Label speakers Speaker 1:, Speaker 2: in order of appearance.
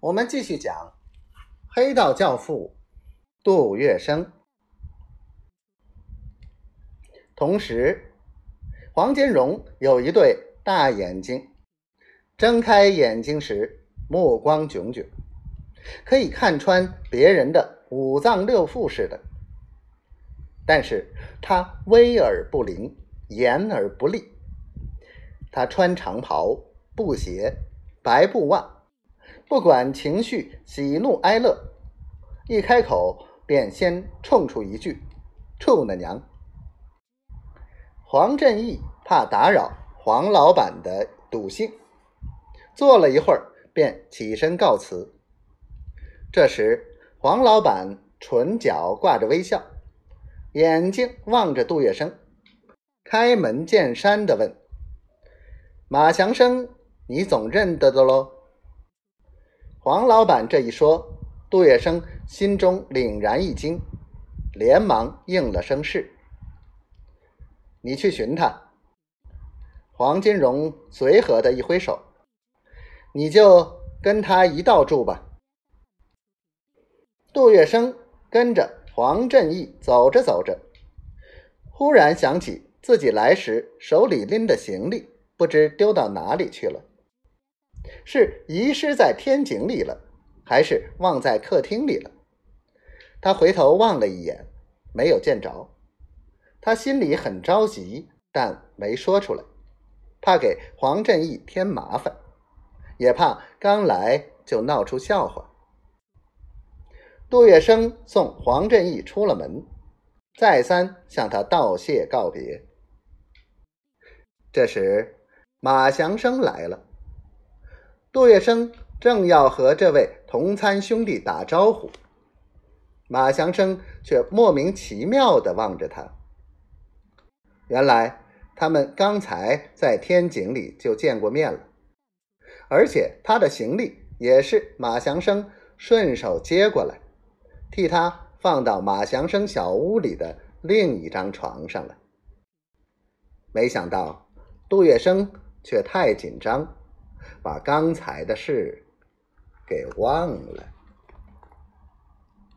Speaker 1: 我们继续讲黑道教父杜月笙。同时，黄金荣有一对大眼睛，睁开眼睛时目光炯炯，可以看穿别人的五脏六腑似的。但是他威而不灵，严而不厉。他穿长袍、布鞋、白布袜。不管情绪喜怒哀乐，一开口便先冲出一句：“处呢娘！”黄振义怕打扰黄老板的赌兴，坐了一会儿，便起身告辞。这时，黄老板唇角挂着微笑，眼睛望着杜月笙，开门见山的问：“马祥生，你总认得的喽？”黄老板这一说，杜月笙心中凛然一惊，连忙应了声“是”。你去寻他。黄金荣随和的一挥手，你就跟他一道住吧。杜月笙跟着黄振义走着走着，忽然想起自己来时手里拎的行李，不知丢到哪里去了。是遗失在天井里了，还是忘在客厅里了？他回头望了一眼，没有见着。他心里很着急，但没说出来，怕给黄振义添麻烦，也怕刚来就闹出笑话。杜月笙送黄振义出了门，再三向他道谢告别。这时，马祥生来了。杜月笙正要和这位同参兄弟打招呼，马祥生却莫名其妙的望着他。原来他们刚才在天井里就见过面了，而且他的行李也是马祥生顺手接过来，替他放到马祥生小屋里的另一张床上了。没想到杜月笙却太紧张。把刚才的事给忘了。